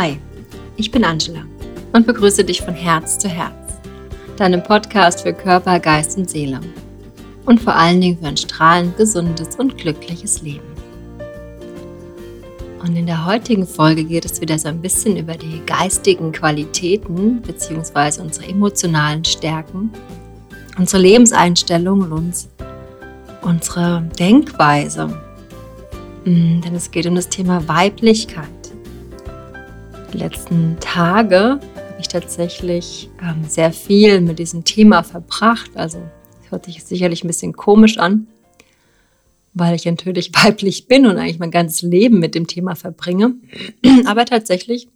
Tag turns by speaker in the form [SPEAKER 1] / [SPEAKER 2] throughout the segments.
[SPEAKER 1] Hi, ich bin Angela und begrüße dich von Herz zu Herz, deinem Podcast für Körper, Geist und Seele und vor allen Dingen für ein strahlend gesundes und glückliches Leben. Und in der heutigen Folge geht es wieder so ein bisschen über die geistigen Qualitäten bzw. unsere emotionalen Stärken, unsere Lebenseinstellung und uns, unsere Denkweise. Mm, denn es geht um das Thema Weiblichkeit. Die letzten Tage habe ich tatsächlich ähm, sehr viel mit diesem Thema verbracht. Also hört sich sicherlich ein bisschen komisch an, weil ich natürlich weiblich bin und eigentlich mein ganzes Leben mit dem Thema verbringe. Aber tatsächlich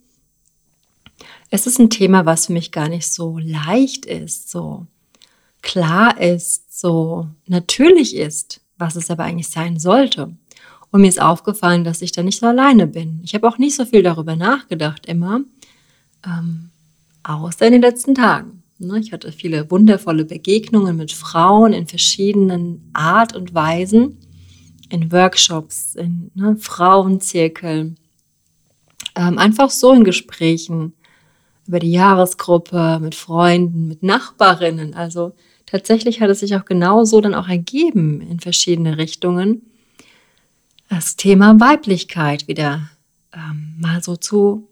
[SPEAKER 1] es ist ein Thema, was für mich gar nicht so leicht ist, so klar ist, so natürlich ist, was es aber eigentlich sein sollte. Und mir ist aufgefallen, dass ich da nicht so alleine bin. Ich habe auch nicht so viel darüber nachgedacht immer, ähm, außer in den letzten Tagen. Ne? Ich hatte viele wundervolle Begegnungen mit Frauen in verschiedenen Art und Weisen, in Workshops, in ne, Frauenzirkeln, ähm, einfach so in Gesprächen über die Jahresgruppe, mit Freunden, mit Nachbarinnen. Also tatsächlich hat es sich auch genauso dann auch ergeben in verschiedene Richtungen das Thema Weiblichkeit wieder ähm, mal so zu,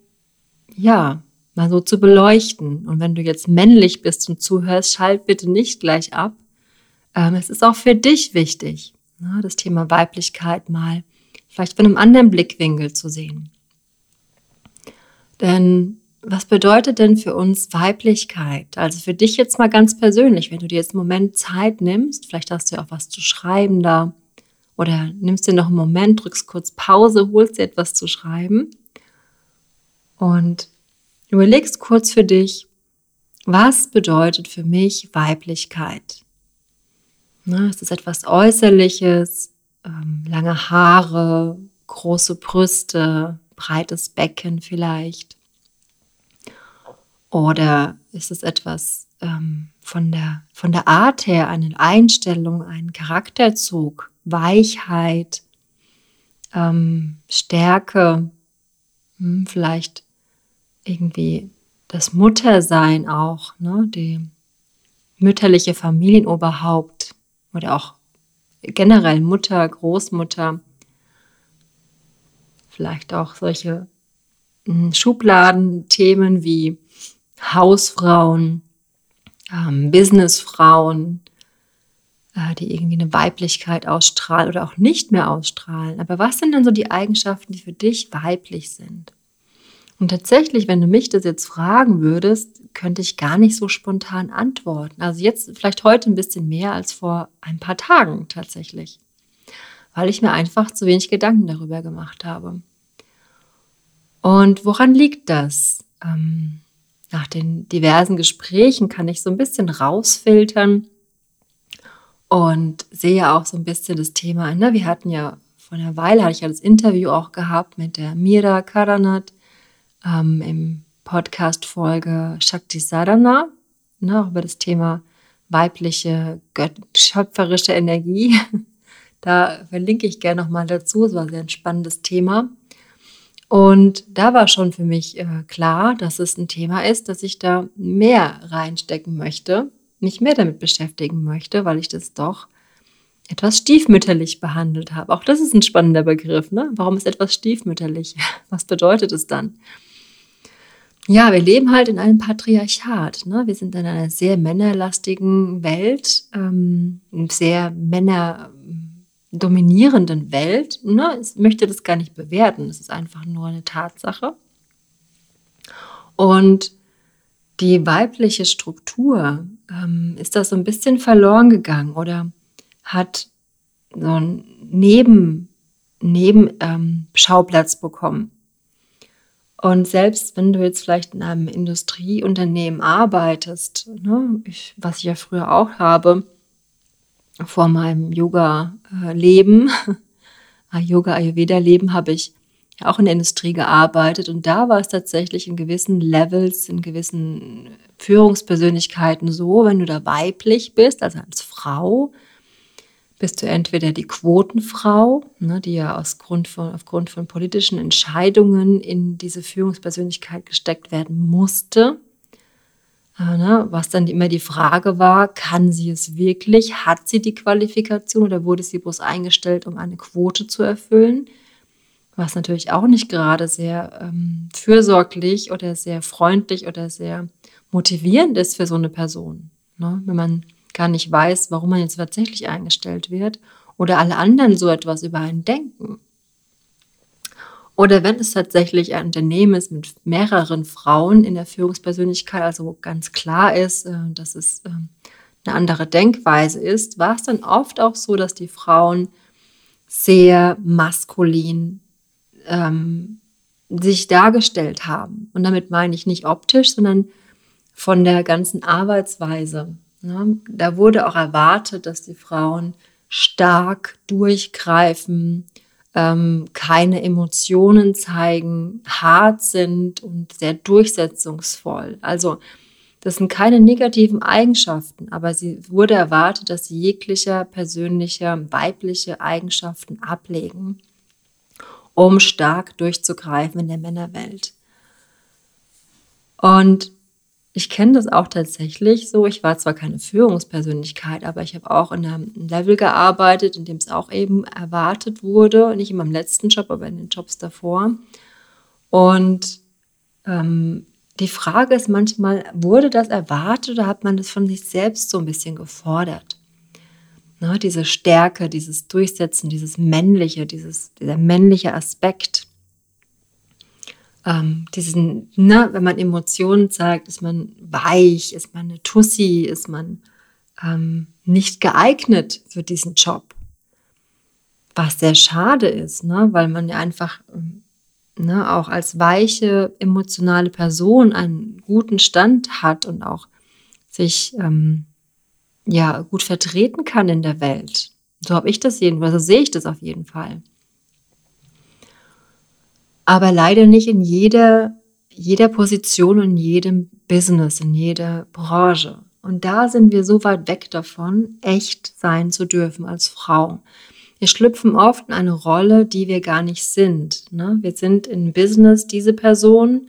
[SPEAKER 1] ja, mal so zu beleuchten. Und wenn du jetzt männlich bist und zuhörst, schalt bitte nicht gleich ab. Ähm, es ist auch für dich wichtig, ne, das Thema Weiblichkeit mal vielleicht von einem anderen Blickwinkel zu sehen. Denn was bedeutet denn für uns Weiblichkeit? Also für dich jetzt mal ganz persönlich, wenn du dir jetzt einen Moment Zeit nimmst, vielleicht hast du ja auch was zu schreiben da, oder nimmst dir noch einen Moment, drückst kurz Pause, holst dir etwas zu schreiben und überlegst kurz für dich, was bedeutet für mich Weiblichkeit? Na, ist es etwas Äußerliches, ähm, lange Haare, große Brüste, breites Becken vielleicht? Oder ist es etwas ähm, von, der, von der Art her, eine Einstellung, ein Charakterzug? Weichheit, ähm, Stärke, hm, vielleicht irgendwie das Muttersein auch, ne, die mütterliche Familienoberhaupt oder auch generell Mutter, Großmutter, vielleicht auch solche hm, Schubladenthemen wie Hausfrauen, ähm, Businessfrauen, die irgendwie eine Weiblichkeit ausstrahlen oder auch nicht mehr ausstrahlen. Aber was sind denn so die Eigenschaften, die für dich weiblich sind? Und tatsächlich, wenn du mich das jetzt fragen würdest, könnte ich gar nicht so spontan antworten. Also jetzt vielleicht heute ein bisschen mehr als vor ein paar Tagen tatsächlich, weil ich mir einfach zu wenig Gedanken darüber gemacht habe. Und woran liegt das? Ähm, nach den diversen Gesprächen kann ich so ein bisschen rausfiltern, und sehe auch so ein bisschen das Thema. Ne? Wir hatten ja vor einer Weile, hatte ich ja das Interview auch gehabt mit der Mira Karanat ähm, im Podcast-Folge Shakti Sadhana, ne? auch über das Thema weibliche, schöpferische Energie. Da verlinke ich gerne nochmal dazu. Es war ein sehr spannendes Thema. Und da war schon für mich äh, klar, dass es ein Thema ist, dass ich da mehr reinstecken möchte mich mehr damit beschäftigen möchte, weil ich das doch etwas stiefmütterlich behandelt habe. Auch das ist ein spannender Begriff. Ne? Warum ist etwas stiefmütterlich? Was bedeutet es dann? Ja, wir leben halt in einem Patriarchat. Ne? Wir sind in einer sehr männerlastigen Welt, ähm, sehr männerdominierenden Welt. Ne? Ich möchte das gar nicht bewerten. Es ist einfach nur eine Tatsache. Und die weibliche Struktur, ähm, ist das so ein bisschen verloren gegangen oder hat so einen Neben, Nebenschauplatz ähm, bekommen. Und selbst wenn du jetzt vielleicht in einem Industrieunternehmen arbeitest, ne, ich, was ich ja früher auch habe, vor meinem Yoga-Leben, Yoga-Ayurveda-Leben, habe ich auch in der Industrie gearbeitet und da war es tatsächlich in gewissen Levels, in gewissen Führungspersönlichkeiten so, wenn du da weiblich bist, also als Frau, bist du entweder die Quotenfrau, ne, die ja aus Grund von, aufgrund von politischen Entscheidungen in diese Führungspersönlichkeit gesteckt werden musste. Äh, ne, was dann immer die Frage war, kann sie es wirklich? Hat sie die Qualifikation oder wurde sie bloß eingestellt, um eine Quote zu erfüllen? Was natürlich auch nicht gerade sehr ähm, fürsorglich oder sehr freundlich oder sehr motivierend ist für so eine Person. Ne? Wenn man gar nicht weiß, warum man jetzt tatsächlich eingestellt wird oder alle anderen so etwas über einen denken. Oder wenn es tatsächlich ein Unternehmen ist mit mehreren Frauen in der Führungspersönlichkeit, also ganz klar ist, äh, dass es ähm, eine andere Denkweise ist, war es dann oft auch so, dass die Frauen sehr maskulin ähm, sich dargestellt haben. Und damit meine ich nicht optisch, sondern von der ganzen Arbeitsweise. Ne? Da wurde auch erwartet, dass die Frauen stark durchgreifen, ähm, keine Emotionen zeigen, hart sind und sehr durchsetzungsvoll. Also das sind keine negativen Eigenschaften, aber sie wurde erwartet, dass sie jeglicher persönlicher weibliche Eigenschaften ablegen, um stark durchzugreifen in der Männerwelt. Und ich kenne das auch tatsächlich so. Ich war zwar keine Führungspersönlichkeit, aber ich habe auch in einem Level gearbeitet, in dem es auch eben erwartet wurde. Nicht in meinem letzten Job, aber in den Jobs davor. Und ähm, die Frage ist manchmal, wurde das erwartet oder hat man das von sich selbst so ein bisschen gefordert? Ne, diese Stärke, dieses Durchsetzen, dieses männliche, dieses, dieser männliche Aspekt ähm, diesen, ne, wenn man Emotionen zeigt, ist man weich, ist man eine Tussi, ist man ähm, nicht geeignet für diesen Job. Was sehr schade ist, ne, weil man ja einfach ähm, ne, auch als weiche, emotionale Person einen guten Stand hat und auch sich ähm, ja gut vertreten kann in der Welt. So habe ich das jedenfalls, so sehe ich das auf jeden Fall aber leider nicht in jeder, jeder Position und jedem Business, in jeder Branche. Und da sind wir so weit weg davon, echt sein zu dürfen als Frau. Wir schlüpfen oft in eine Rolle, die wir gar nicht sind. Ne? Wir sind in Business diese Person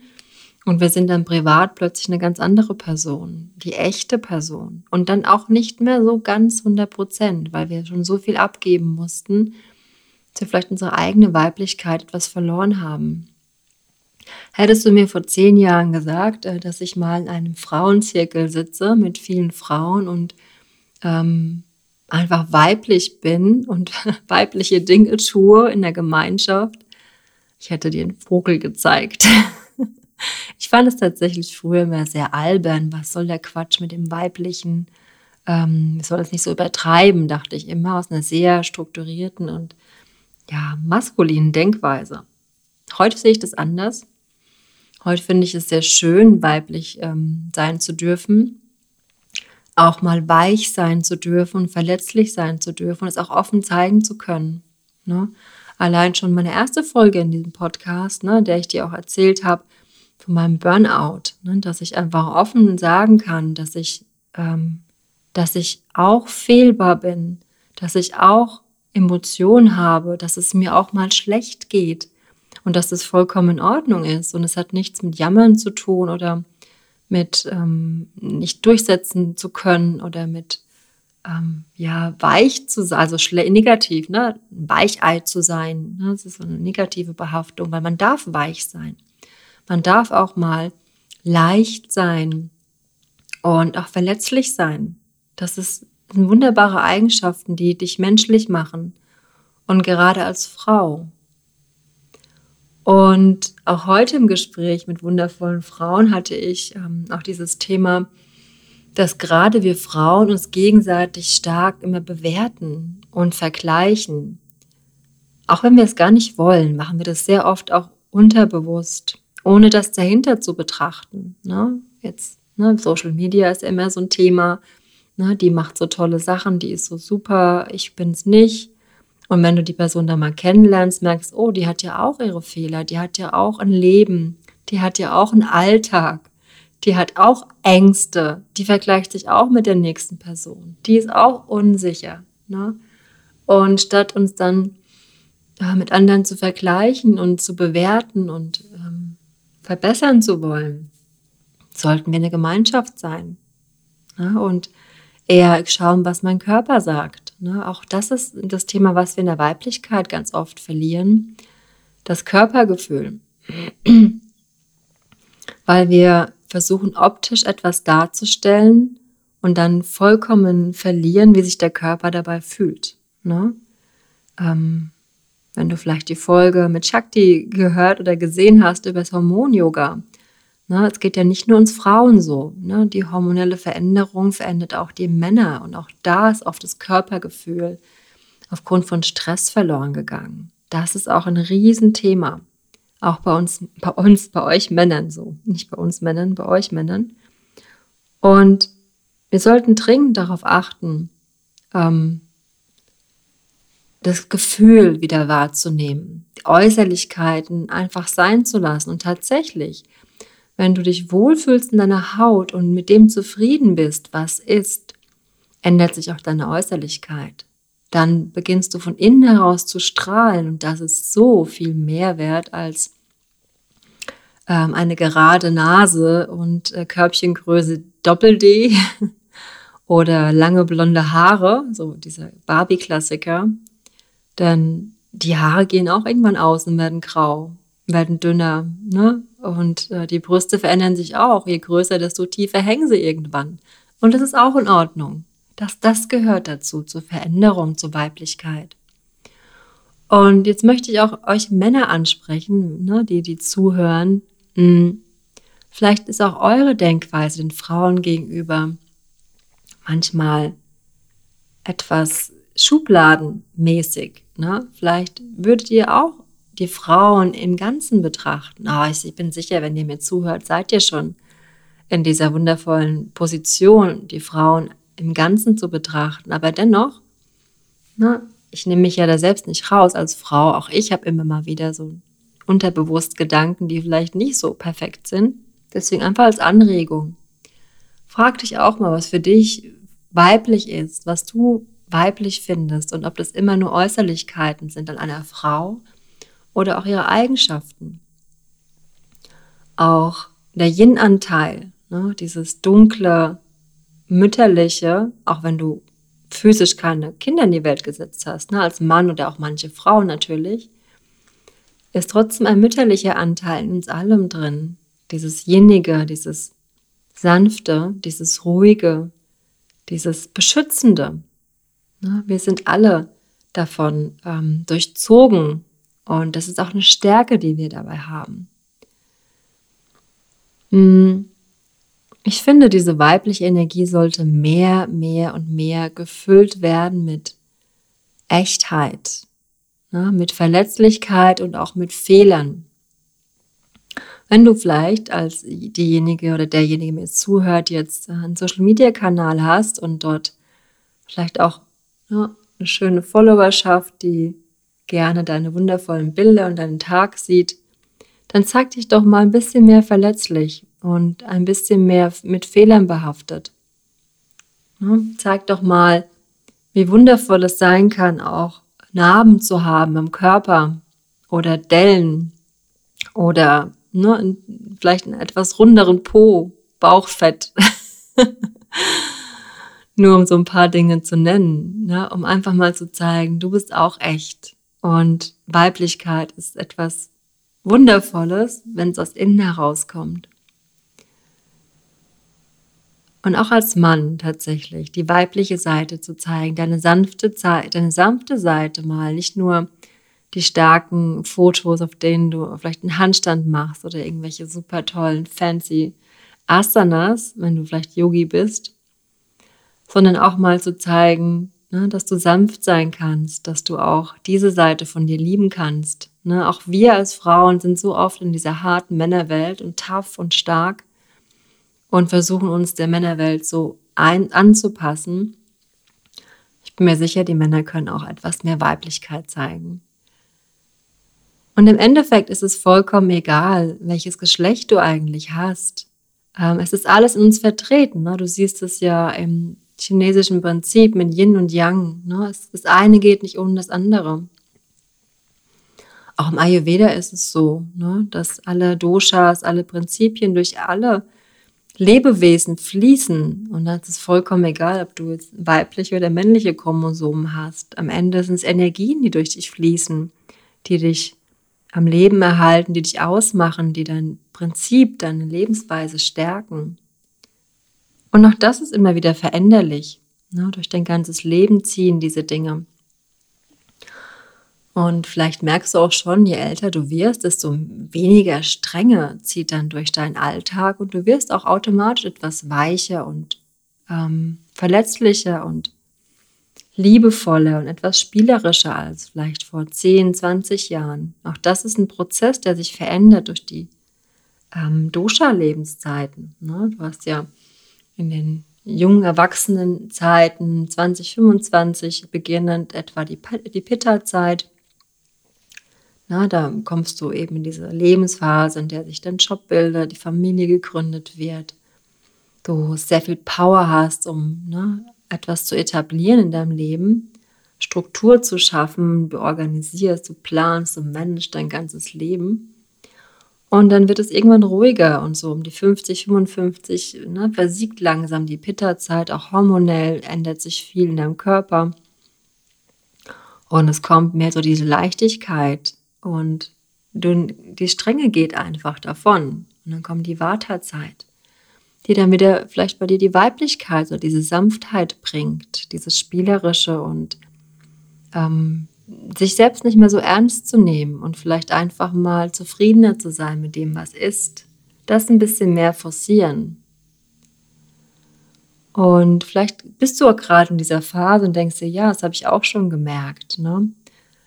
[SPEAKER 1] und wir sind dann privat plötzlich eine ganz andere Person, die echte Person. Und dann auch nicht mehr so ganz 100 Prozent, weil wir schon so viel abgeben mussten, dass wir vielleicht unsere eigene Weiblichkeit etwas verloren haben. Hättest du mir vor zehn Jahren gesagt, äh, dass ich mal in einem Frauenzirkel sitze mit vielen Frauen und ähm, einfach weiblich bin und weibliche Dinge tue in der Gemeinschaft, ich hätte dir einen Vogel gezeigt. ich fand es tatsächlich früher immer sehr albern. Was soll der Quatsch mit dem Weiblichen? Ähm, ich soll das nicht so übertreiben, dachte ich immer, aus einer sehr strukturierten und ja, maskulinen Denkweise. Heute sehe ich das anders. Heute finde ich es sehr schön, weiblich ähm, sein zu dürfen, auch mal weich sein zu dürfen und verletzlich sein zu dürfen und es auch offen zeigen zu können. Ne? Allein schon meine erste Folge in diesem Podcast, ne, der ich dir auch erzählt habe, von meinem Burnout, ne, dass ich einfach offen sagen kann, dass ich, ähm, dass ich auch fehlbar bin, dass ich auch Emotionen habe, dass es mir auch mal schlecht geht und dass es vollkommen in Ordnung ist. Und es hat nichts mit Jammern zu tun oder mit ähm, nicht durchsetzen zu können oder mit ähm, ja weich zu sein, also negativ, ne, Weichei zu sein. Ne? Das ist so eine negative Behaftung, weil man darf weich sein. Man darf auch mal leicht sein und auch verletzlich sein. Das sind wunderbare Eigenschaften, die dich menschlich machen und gerade als Frau. Und auch heute im Gespräch mit wundervollen Frauen hatte ich ähm, auch dieses Thema, dass gerade wir Frauen uns gegenseitig stark immer bewerten und vergleichen. Auch wenn wir es gar nicht wollen, machen wir das sehr oft auch unterbewusst, ohne das dahinter zu betrachten. Ne? Jetzt, ne, Social Media ist immer so ein Thema. Ne, die macht so tolle Sachen, die ist so super, ich bin's nicht. Und wenn du die Person dann mal kennenlernst, merkst, oh, die hat ja auch ihre Fehler, die hat ja auch ein Leben, die hat ja auch einen Alltag, die hat auch Ängste, die vergleicht sich auch mit der nächsten Person, die ist auch unsicher. Ne? Und statt uns dann äh, mit anderen zu vergleichen und zu bewerten und verbessern zu wollen, sollten wir eine Gemeinschaft sein. Ja, und eher schauen, was mein Körper sagt. Ne? Auch das ist das Thema, was wir in der Weiblichkeit ganz oft verlieren. Das Körpergefühl. Weil wir versuchen, optisch etwas darzustellen und dann vollkommen verlieren, wie sich der Körper dabei fühlt. Ne? Ähm, wenn du vielleicht die Folge mit Shakti gehört oder gesehen hast über das Hormon-Yoga. Ne, es geht ja nicht nur uns Frauen so. Ne? Die hormonelle Veränderung verändert auch die Männer und auch da ist oft das Körpergefühl aufgrund von Stress verloren gegangen. Das ist auch ein Riesenthema. Auch bei uns, bei uns, bei euch Männern so. Nicht bei uns Männern, bei euch Männern. Und wir sollten dringend darauf achten, ähm, das Gefühl wieder wahrzunehmen, die Äußerlichkeiten einfach sein zu lassen. Und tatsächlich, wenn du dich wohlfühlst in deiner Haut und mit dem zufrieden bist, was ist, ändert sich auch deine Äußerlichkeit. Dann beginnst du von innen heraus zu strahlen und das ist so viel mehr wert als ähm, eine gerade Nase und äh, Körbchengröße Doppel-D oder lange blonde Haare, so dieser Barbie-Klassiker. Denn die Haare gehen auch irgendwann aus und werden grau, werden dünner. Ne? Und äh, die Brüste verändern sich auch. Je größer, desto tiefer hängen sie irgendwann. Und das ist auch in Ordnung. Das, das gehört dazu, zur Veränderung, zur Weiblichkeit. Und jetzt möchte ich auch euch Männer ansprechen, ne, die, die zuhören. Hm, vielleicht ist auch eure Denkweise den Frauen gegenüber manchmal etwas schubladenmäßig. Ne? Vielleicht würdet ihr auch die Frauen im Ganzen betrachten. Aber oh, ich bin sicher, wenn ihr mir zuhört, seid ihr schon in dieser wundervollen Position, die Frauen im Ganzen zu betrachten. Aber dennoch, ne, ich nehme mich ja da selbst nicht raus als Frau. Auch ich habe immer mal wieder so unterbewusst Gedanken, die vielleicht nicht so perfekt sind. Deswegen einfach als Anregung. Frag dich auch mal, was für dich weiblich ist, was du weiblich findest und ob das immer nur Äußerlichkeiten sind an einer Frau oder auch ihre Eigenschaften. Auch der Yin-Anteil, ne, dieses dunkle, mütterliche, auch wenn du physisch keine Kinder in die Welt gesetzt hast, ne, als Mann oder auch manche Frauen natürlich, ist trotzdem ein mütterlicher Anteil in uns allem drin. Dieses Jinnige, dieses Sanfte, dieses Ruhige, dieses Beschützende. Ne? Wir sind alle davon ähm, durchzogen und das ist auch eine Stärke, die wir dabei haben. Hm. Ich finde, diese weibliche Energie sollte mehr, mehr und mehr gefüllt werden mit Echtheit, ne? mit Verletzlichkeit und auch mit Fehlern. Wenn du vielleicht als diejenige oder derjenige, mir zuhört, jetzt einen Social-Media-Kanal hast und dort vielleicht auch ja, eine schöne Followerschaft, die gerne deine wundervollen Bilder und deinen Tag sieht, dann zeig dich doch mal ein bisschen mehr verletzlich und ein bisschen mehr mit Fehlern behaftet. Ja, zeig doch mal, wie wundervoll es sein kann, auch Narben zu haben im Körper oder Dellen oder ne, vielleicht einen etwas runderen Po, Bauchfett. Nur um so ein paar Dinge zu nennen, ne? um einfach mal zu zeigen, du bist auch echt. Und Weiblichkeit ist etwas Wundervolles, wenn es aus innen herauskommt. Und auch als Mann tatsächlich die weibliche Seite zu zeigen, deine sanfte, deine sanfte Seite mal, nicht nur die starken Fotos, auf denen du vielleicht einen Handstand machst oder irgendwelche super tollen, fancy Asanas, wenn du vielleicht Yogi bist, sondern auch mal zu zeigen, ne, dass du sanft sein kannst, dass du auch diese Seite von dir lieben kannst. Ne? Auch wir als Frauen sind so oft in dieser harten Männerwelt und tough und stark und versuchen uns der Männerwelt so ein, anzupassen. Ich bin mir sicher, die Männer können auch etwas mehr Weiblichkeit zeigen. Und im Endeffekt ist es vollkommen egal, welches Geschlecht du eigentlich hast. Ähm, es ist alles in uns vertreten. Ne? Du siehst es ja im chinesischen Prinzip mit Yin und Yang. Ne? Das eine geht nicht ohne das andere. Auch im Ayurveda ist es so, ne, dass alle Doshas, alle Prinzipien durch alle Lebewesen fließen. Und dann ist es vollkommen egal, ob du jetzt weibliche oder männliche Chromosomen hast. Am Ende sind es Energien, die durch dich fließen, die dich am Leben erhalten, die dich ausmachen, die dein Prinzip, deine Lebensweise stärken. Und auch das ist immer wieder veränderlich. Ne? Durch dein ganzes Leben ziehen diese Dinge. Und vielleicht merkst du auch schon, je älter du wirst, desto weniger Strenge zieht dann durch deinen Alltag und du wirst auch automatisch etwas weicher und ähm, verletzlicher und liebevoller und etwas spielerischer als vielleicht vor 10, 20 Jahren. Auch das ist ein Prozess, der sich verändert durch die ähm, Dosha-Lebenszeiten. Ne? Du hast ja in den jungen Erwachsenenzeiten 2025 beginnend etwa die, die Pitta-Zeit na, da kommst du eben in diese Lebensphase, in der sich dein Job bildet, die Familie gegründet wird, du sehr viel Power hast, um ne, etwas zu etablieren in deinem Leben, Struktur zu schaffen, du organisierst, du planst, du managst dein ganzes Leben. Und dann wird es irgendwann ruhiger und so um die 50, 55 ne, versiegt langsam die Pitta-Zeit, auch hormonell ändert sich viel in deinem Körper. Und es kommt mehr so diese Leichtigkeit, und die Strenge geht einfach davon. Und dann kommt die Wartezeit, die dann wieder vielleicht bei dir die Weiblichkeit oder diese Sanftheit bringt, dieses Spielerische und ähm, sich selbst nicht mehr so ernst zu nehmen und vielleicht einfach mal zufriedener zu sein mit dem, was ist. Das ein bisschen mehr forcieren. Und vielleicht bist du auch gerade in dieser Phase und denkst dir, ja, das habe ich auch schon gemerkt. Ne?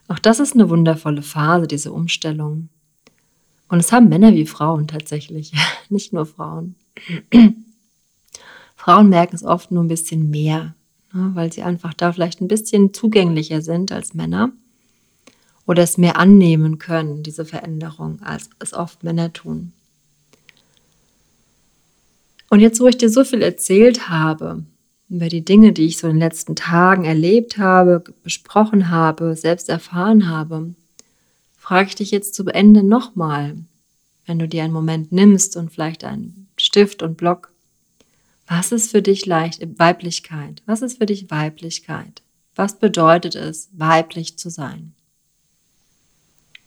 [SPEAKER 1] Auch das ist eine wundervolle Phase, diese Umstellung. Und es haben Männer wie Frauen tatsächlich, nicht nur Frauen. Frauen merken es oft nur ein bisschen mehr, weil sie einfach da vielleicht ein bisschen zugänglicher sind als Männer oder es mehr annehmen können, diese Veränderung, als es oft Männer tun. Und jetzt, wo ich dir so viel erzählt habe, über die Dinge, die ich so in den letzten Tagen erlebt habe, besprochen habe, selbst erfahren habe, frage ich dich jetzt zu Ende nochmal, wenn du dir einen Moment nimmst und vielleicht einen Stift und Block. Was ist für dich leicht Weiblichkeit? Was ist für dich Weiblichkeit? Was bedeutet es, weiblich zu sein?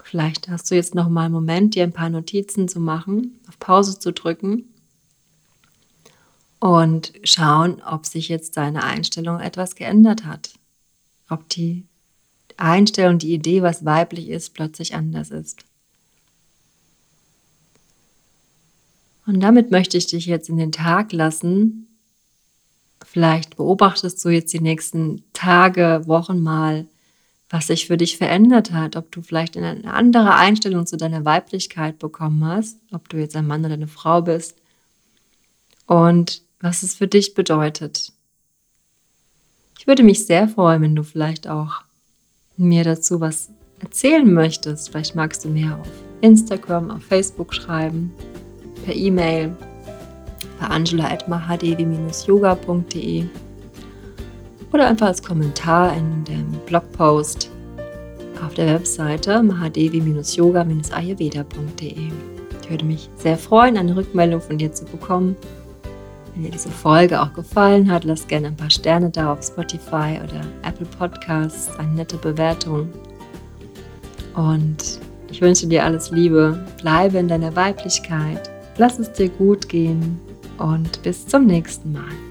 [SPEAKER 1] Vielleicht hast du jetzt noch mal einen Moment, dir ein paar Notizen zu machen, auf Pause zu drücken und schauen, ob sich jetzt deine Einstellung etwas geändert hat. Ob die Einstellung, die Idee, was weiblich ist, plötzlich anders ist. Und damit möchte ich dich jetzt in den Tag lassen. Vielleicht beobachtest du jetzt die nächsten Tage, Wochen mal, was sich für dich verändert hat, ob du vielleicht eine andere Einstellung zu deiner Weiblichkeit bekommen hast, ob du jetzt ein Mann oder eine Frau bist. Und was es für dich bedeutet. Ich würde mich sehr freuen, wenn du vielleicht auch mir dazu was erzählen möchtest. Vielleicht magst du mir auf Instagram, auf Facebook schreiben, per E-Mail bei angela.mahadevi-yoga.de oder einfach als Kommentar in dem Blogpost auf der Webseite mahadevi-yoga-ayurveda.de. Ich würde mich sehr freuen, eine Rückmeldung von dir zu bekommen wenn dir diese Folge auch gefallen hat, lass gerne ein paar Sterne da auf Spotify oder Apple Podcasts, eine nette Bewertung. Und ich wünsche dir alles Liebe, bleibe in deiner Weiblichkeit, lass es dir gut gehen und bis zum nächsten Mal.